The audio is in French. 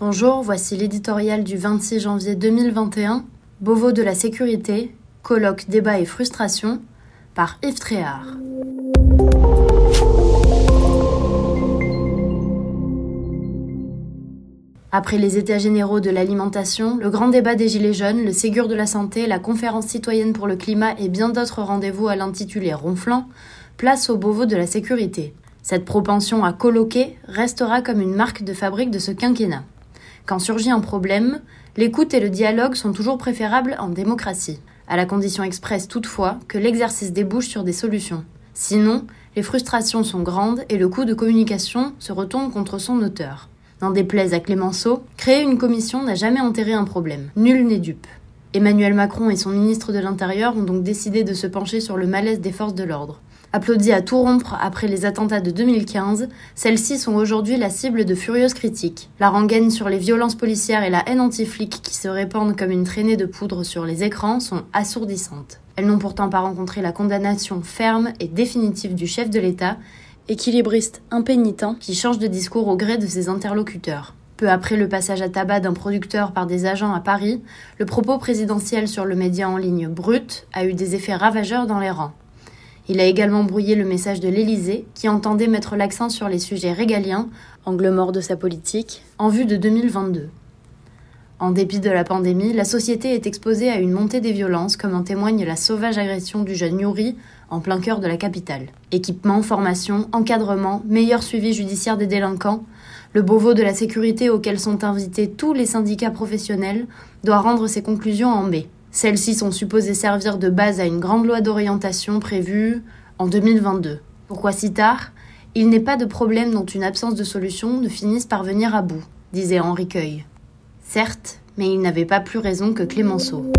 Bonjour, voici l'éditorial du 26 janvier 2021, Beauvau de la sécurité, colloque, débat et frustration, par Yves Tréhard. Après les états généraux de l'alimentation, le grand débat des Gilets jaunes, le Ségur de la santé, la conférence citoyenne pour le climat et bien d'autres rendez-vous à l'intitulé ronflant, place au Beauvau de la sécurité. Cette propension à colloquer restera comme une marque de fabrique de ce quinquennat. Quand surgit un problème, l'écoute et le dialogue sont toujours préférables en démocratie, à la condition expresse toutefois que l'exercice débouche sur des solutions. Sinon, les frustrations sont grandes et le coût de communication se retourne contre son auteur. N'en déplaise à Clémenceau, créer une commission n'a jamais enterré un problème. Nul n'est dupe. Emmanuel Macron et son ministre de l'Intérieur ont donc décidé de se pencher sur le malaise des forces de l'ordre. Applaudie à tout rompre après les attentats de 2015, celles-ci sont aujourd'hui la cible de furieuses critiques. La rengaine sur les violences policières et la haine anti-flic qui se répandent comme une traînée de poudre sur les écrans sont assourdissantes. Elles n'ont pourtant pas rencontré la condamnation ferme et définitive du chef de l'État, équilibriste impénitent qui change de discours au gré de ses interlocuteurs. Peu après le passage à tabac d'un producteur par des agents à Paris, le propos présidentiel sur le média en ligne Brut a eu des effets ravageurs dans les rangs. Il a également brouillé le message de l'Élysée, qui entendait mettre l'accent sur les sujets régaliens, angle mort de sa politique, en vue de 2022. En dépit de la pandémie, la société est exposée à une montée des violences, comme en témoigne la sauvage agression du jeune Yuri en plein cœur de la capitale. Équipement, formation, encadrement, meilleur suivi judiciaire des délinquants, le Beauvau de la sécurité auquel sont invités tous les syndicats professionnels doit rendre ses conclusions en mai. Celles-ci sont supposées servir de base à une grande loi d'orientation prévue en 2022. Pourquoi si tard? Il n'est pas de problème dont une absence de solution ne finisse par venir à bout, disait Henri Cueil. Certes, mais il n'avait pas plus raison que Clémenceau.